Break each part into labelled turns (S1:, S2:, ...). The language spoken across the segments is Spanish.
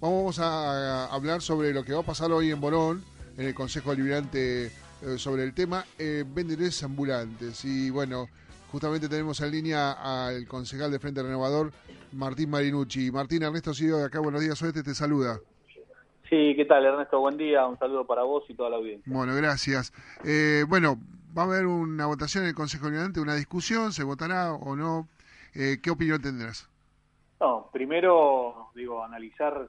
S1: Vamos a, hablar sobre lo que va a pasar hoy en Morón, en el Consejo Deliberante eh, sobre el tema eh, vendedores ambulantes. Y bueno, justamente tenemos en línea al concejal de Frente Renovador, Martín Marinucci. Martín Ernesto Sido de acá, buenos días, Oeste, te saluda.
S2: Sí, ¿qué tal Ernesto? Buen día, un saludo para vos y toda la audiencia.
S1: Bueno, gracias. Eh, bueno, va a haber una votación en el Consejo Deliberante, una discusión, se votará o no. Eh, ¿Qué opinión tendrás?
S2: No, primero, digo, analizar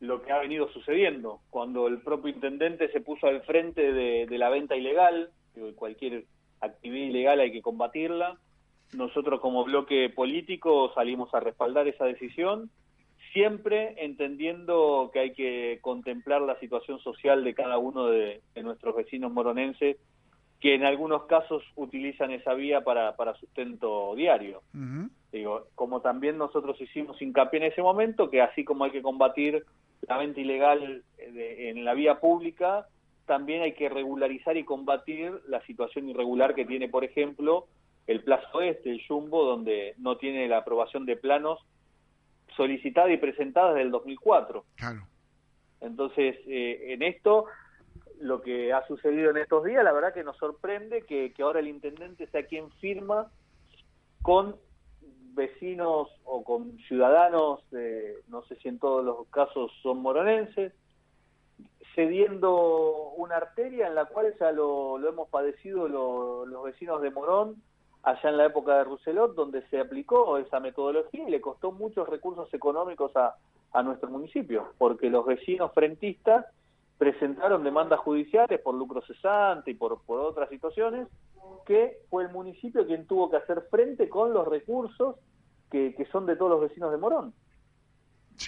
S2: lo que ha venido sucediendo. Cuando el propio intendente se puso al frente de, la venta ilegal, cualquier actividad ilegal hay que combatirla, nosotros como bloque político salimos a respaldar esa decisión, siempre entendiendo que hay que contemplar la situación social de cada uno de, nuestros vecinos moronenses, que en algunos casos utilizan esa vía para, para sustento diario. Digo, como también nosotros hicimos hincapié en ese momento, que así como hay que combatir la venta ilegal en la vía pública, también hay que regularizar y combatir la situación irregular que tiene, por ejemplo, el Plazo Este, el Jumbo, donde no tiene la aprobación de planos solicitada y presentada desde el 2004. Claro. Entonces, eh, en esto, lo que ha sucedido en estos días, la verdad que nos sorprende que, que ahora el intendente sea quien firma con vecinos o con ciudadanos, no sé si en todos los casos son moronenses, cediendo una arteria en la cual ya lo, hemos padecido los vecinos de Morón allá en la época de Rousselot, donde se aplicó esa metodología y le costó muchos recursos económicos a, a nuestro municipio, porque los vecinos frentistas presentaron demandas judiciales por lucro cesante y por, por otras situaciones, que fue el municipio quien tuvo que hacer frente con los recursos que, que son de todos los vecinos de Morón.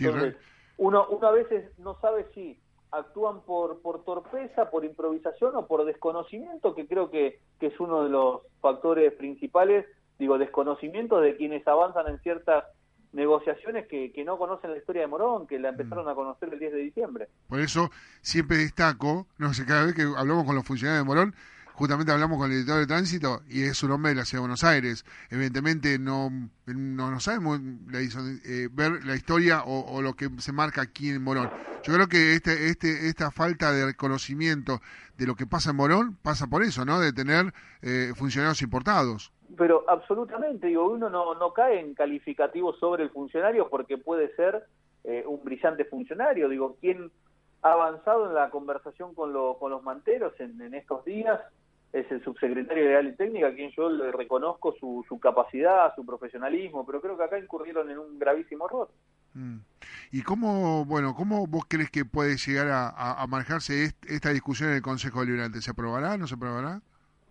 S2: Entonces, uno, uno a veces no sabe si actúan por, por torpeza, por improvisación o por desconocimiento, que creo que, que es uno de los factores principales, digo, desconocimiento de quienes avanzan en ciertas negociaciones que, que no conocen la historia de Morón, que la mm. empezaron a conocer el 10 de diciembre.
S1: Por eso siempre destaco, no sé, cada vez que hablamos con los funcionarios de Morón, justamente hablamos con el editor de tránsito y es un hombre de la ciudad de Buenos Aires. Evidentemente no, no, no sabemos eh, ver la historia o, lo que se marca aquí en Morón. Yo creo que este, este, esta falta de reconocimiento de lo que pasa en Morón pasa por eso, ¿no? De tener eh, funcionarios importados.
S2: Pero absolutamente, digo, uno no, no cae en calificativos sobre el funcionario porque puede ser eh, un brillante funcionario. Digo, ¿quién ha avanzado en la conversación con, con los manteros en estos días? Es el subsecretario de Legal y Técnica, a quien yo le reconozco su, su capacidad, su profesionalismo, pero creo que acá incurrieron en un gravísimo error.
S1: Mm. ¿Y cómo, bueno, cómo vos crees que puede llegar a, manejarse esta discusión en el Consejo Deliberante? ¿Se aprobará, no se aprobará?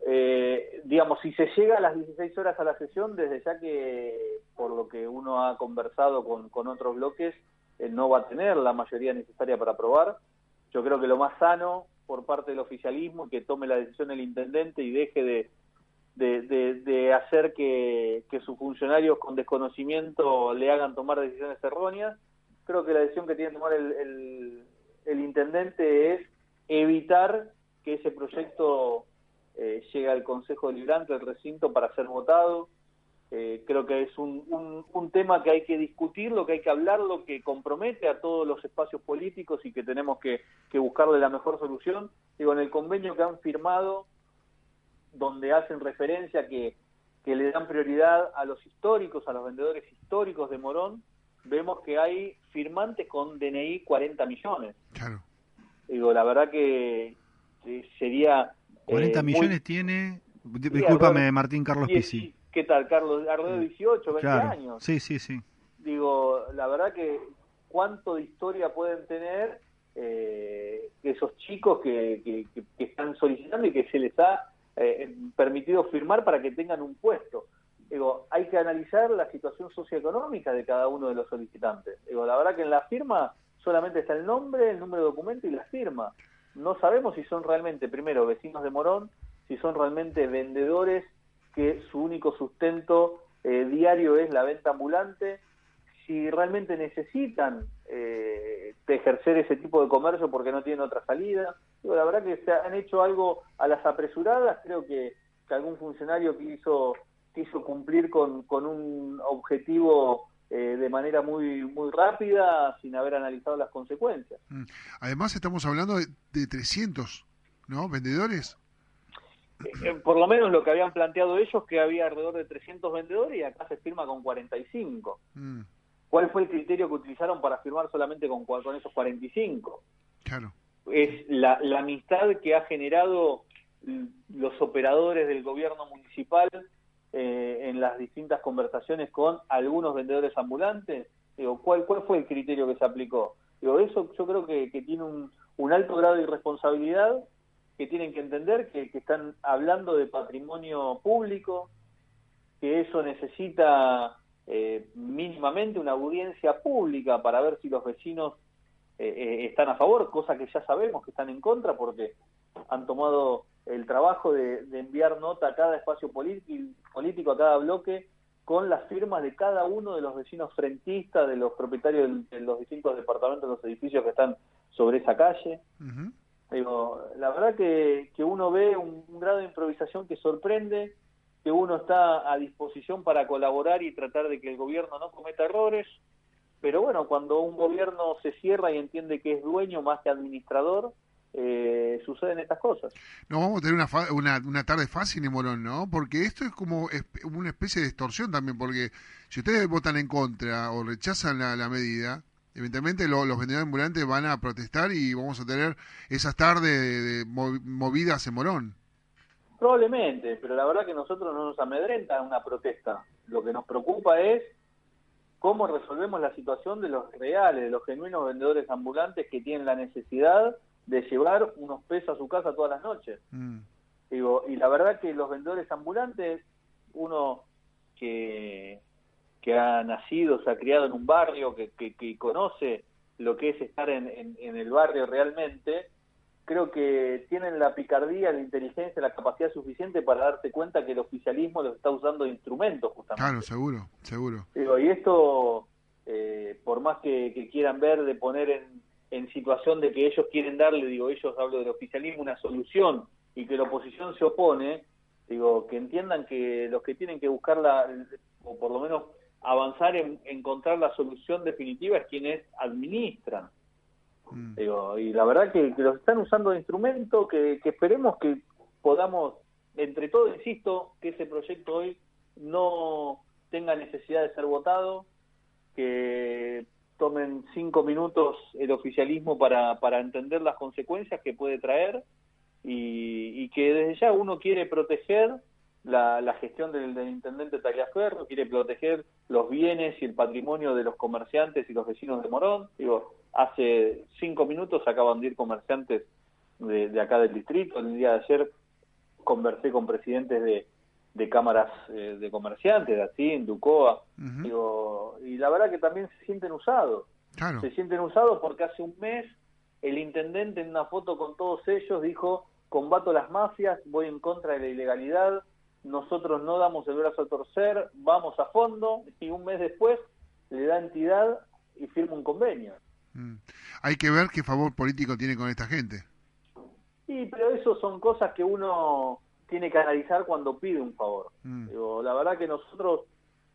S2: Eh, digamos, si se llega a las 16 horas a la sesión, desde ya que por lo que uno ha conversado con, con otros bloques, eh, no va a tener la mayoría necesaria para aprobar. Yo creo que lo más sano por parte del oficialismo que tome la decisión el intendente y deje de, de, hacer que, sus funcionarios con desconocimiento le hagan tomar decisiones erróneas. Creo que la decisión que tiene que tomar el, el, intendente es evitar que ese proyecto eh, llegue al Consejo Deliberante del recinto para ser votado eh, creo que es un, un, tema que hay que discutirlo, que hay que hablarlo, que compromete a todos los espacios políticos y que tenemos que, buscarle la mejor solución. Digo, en el convenio que han firmado, donde hacen referencia que, que le dan prioridad a los históricos, a los vendedores históricos de Morón, vemos que hay firmantes con DNI 40 millones. Claro. Digo, la verdad que sería...
S3: 40 eh, millones tiene... Discúlpame, Martín Carlos Pisi.
S2: ¿Qué tal, Carlos? Alrededor de 18, 20 años.
S3: Sí, sí, sí.
S2: Digo, la verdad que cuánto de historia pueden tener eh, esos chicos que, que, están solicitando y que se les ha eh, permitido firmar para que tengan un puesto. Digo, hay que analizar la situación socioeconómica de cada uno de los solicitantes. Digo, la verdad que en la firma solamente está el nombre, el número de documento y la firma. No sabemos si son realmente, primero, vecinos de Morón, si son realmente vendedores que su único sustento eh, diario es la venta ambulante, si realmente necesitan eh, ejercer ese tipo de comercio porque no tienen otra salida. la verdad que se han hecho algo a las apresuradas, creo que, algún funcionario quiso, quiso cumplir con, con un objetivo eh, de manera muy muy rápida sin haber analizado las consecuencias. Mm.
S1: Además estamos hablando de, de 300, ¿no? Vendedores.
S2: Eh, por lo menos lo que habían planteado ellos, que había alrededor de 300 vendedores y acá se firma con 45. Mm. ¿Cuál fue el criterio que utilizaron para firmar solamente con, con esos 45?
S1: Claro.
S2: Es la, la amistad que ha generado los operadores del gobierno municipal eh, en las distintas conversaciones con algunos vendedores ambulantes. Digo, ¿cuál, ¿Cuál fue el criterio que se aplicó? Digo, eso yo creo que, que tiene un, un alto grado de irresponsabilidad que tienen que entender que, están hablando de patrimonio público, que eso necesita eh, mínimamente una audiencia pública para ver si los vecinos eh, eh, están a favor, cosa que ya sabemos que están en contra porque han tomado el trabajo de, enviar nota a cada espacio político, a cada bloque, con las firmas de cada uno de los vecinos frentistas, de los propietarios de, los distintos departamentos de los edificios que están sobre esa calle. Digo, la verdad que, que uno ve un, grado de improvisación que sorprende, que uno está a disposición para colaborar y tratar de que el gobierno no cometa errores, pero bueno, cuando un gobierno se cierra y entiende que es dueño más que administrador, eh, suceden estas cosas.
S1: No vamos a tener una, una, una, tarde fácil en Morón, ¿no? Porque esto es como una especie de extorsión también, porque si ustedes votan en contra o rechazan la medida, evidentemente los vendedores ambulantes van a protestar y vamos a tener esas tardes de, movidas en Morón.
S2: Probablemente, pero la verdad que nosotros no nos amedrenta una protesta. Lo que nos preocupa es cómo resolvemos la situación de los reales, de los genuinos vendedores ambulantes que tienen la necesidad de llevar unos pesos a su casa todas las noches. Mm. Digo, y la verdad que los vendedores ambulantes, uno que que ha nacido, se ha criado en un barrio, que, que, conoce lo que es estar en, en, el barrio realmente, creo que tienen la picardía, la inteligencia, la capacidad suficiente para darse cuenta que el oficialismo los está usando de instrumentos justamente.
S1: Claro, seguro, seguro.
S2: y esto, eh, por más que, quieran ver de poner en, en situación de que ellos quieren darle, digo, ellos hablo del oficialismo, una solución y que la oposición se opone, digo, que entiendan que los que tienen que buscar la, o por lo menos avanzar en encontrar la solución definitiva es quienes administran. Mm. y la verdad que, los están usando de instrumento, que, esperemos que podamos, entre todos, insisto, que ese proyecto hoy no tenga necesidad de ser votado, que tomen cinco minutos el oficialismo para, para entender las consecuencias que puede traer y, y que desde ya uno quiere proteger la, gestión del, intendente Tagliaferro, quiere proteger los bienes y el patrimonio de los comerciantes y los vecinos de Morón. Digo, hace cinco minutos acaban de ir comerciantes de, acá del distrito. El día de ayer conversé con presidentes de, de cámaras eh, de comerciantes, de Atín, Ducoa. Digo, y la verdad que también se sienten usados. Se sienten usados porque hace un mes el intendente en una foto con todos ellos dijo combato las mafias, voy en contra de la ilegalidad, nosotros no damos el brazo a torcer, vamos a fondo y un mes después le da entidad y firma un convenio.
S1: Mm. Hay que ver qué favor político tiene con esta gente.
S2: Sí, pero eso son cosas que uno tiene que analizar cuando pide un favor. Mm. la verdad que nosotros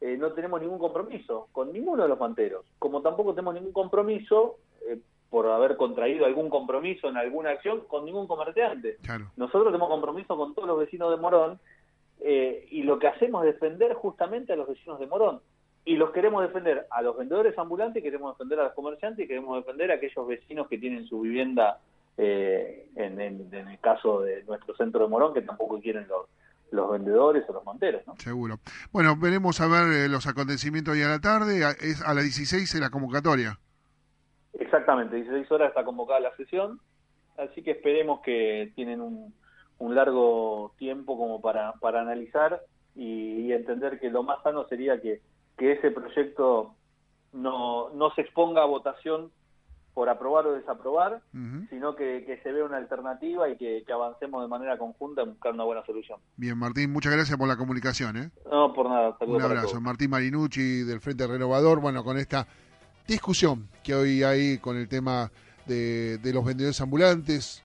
S2: eh, no tenemos ningún compromiso con ninguno de los manteros, como tampoco tenemos ningún compromiso eh, por haber contraído algún compromiso en alguna acción con ningún comerciante. Nosotros tenemos compromiso con todos los vecinos de Morón eh, y lo que hacemos es defender justamente a los vecinos de Morón. Y los queremos defender a los vendedores ambulantes, queremos defender a los comerciantes y queremos defender a aquellos vecinos que tienen su vivienda eh, en, el caso de nuestro centro de Morón, que tampoco quieren los, los vendedores o los monteros. ¿no?
S1: Seguro. Bueno, veremos a ver eh, los acontecimientos hoy a la tarde. Es a las 16 en la convocatoria.
S2: Exactamente, 16 horas está convocada la sesión. Así que esperemos que tienen un, un largo tiempo como para, para analizar y, entender que lo más sano sería que, que ese proyecto no, no se exponga a votación por aprobar o desaprobar, sino que, se vea una alternativa y que, avancemos de manera conjunta en buscar una buena solución.
S1: Bien, Martín, muchas gracias por la comunicación. ¿eh?
S2: No, por nada.
S1: Un abrazo. Martín Marinucci del Frente Renovador, bueno, con esta discusión que hoy hay con el tema de, de los vendedores ambulantes.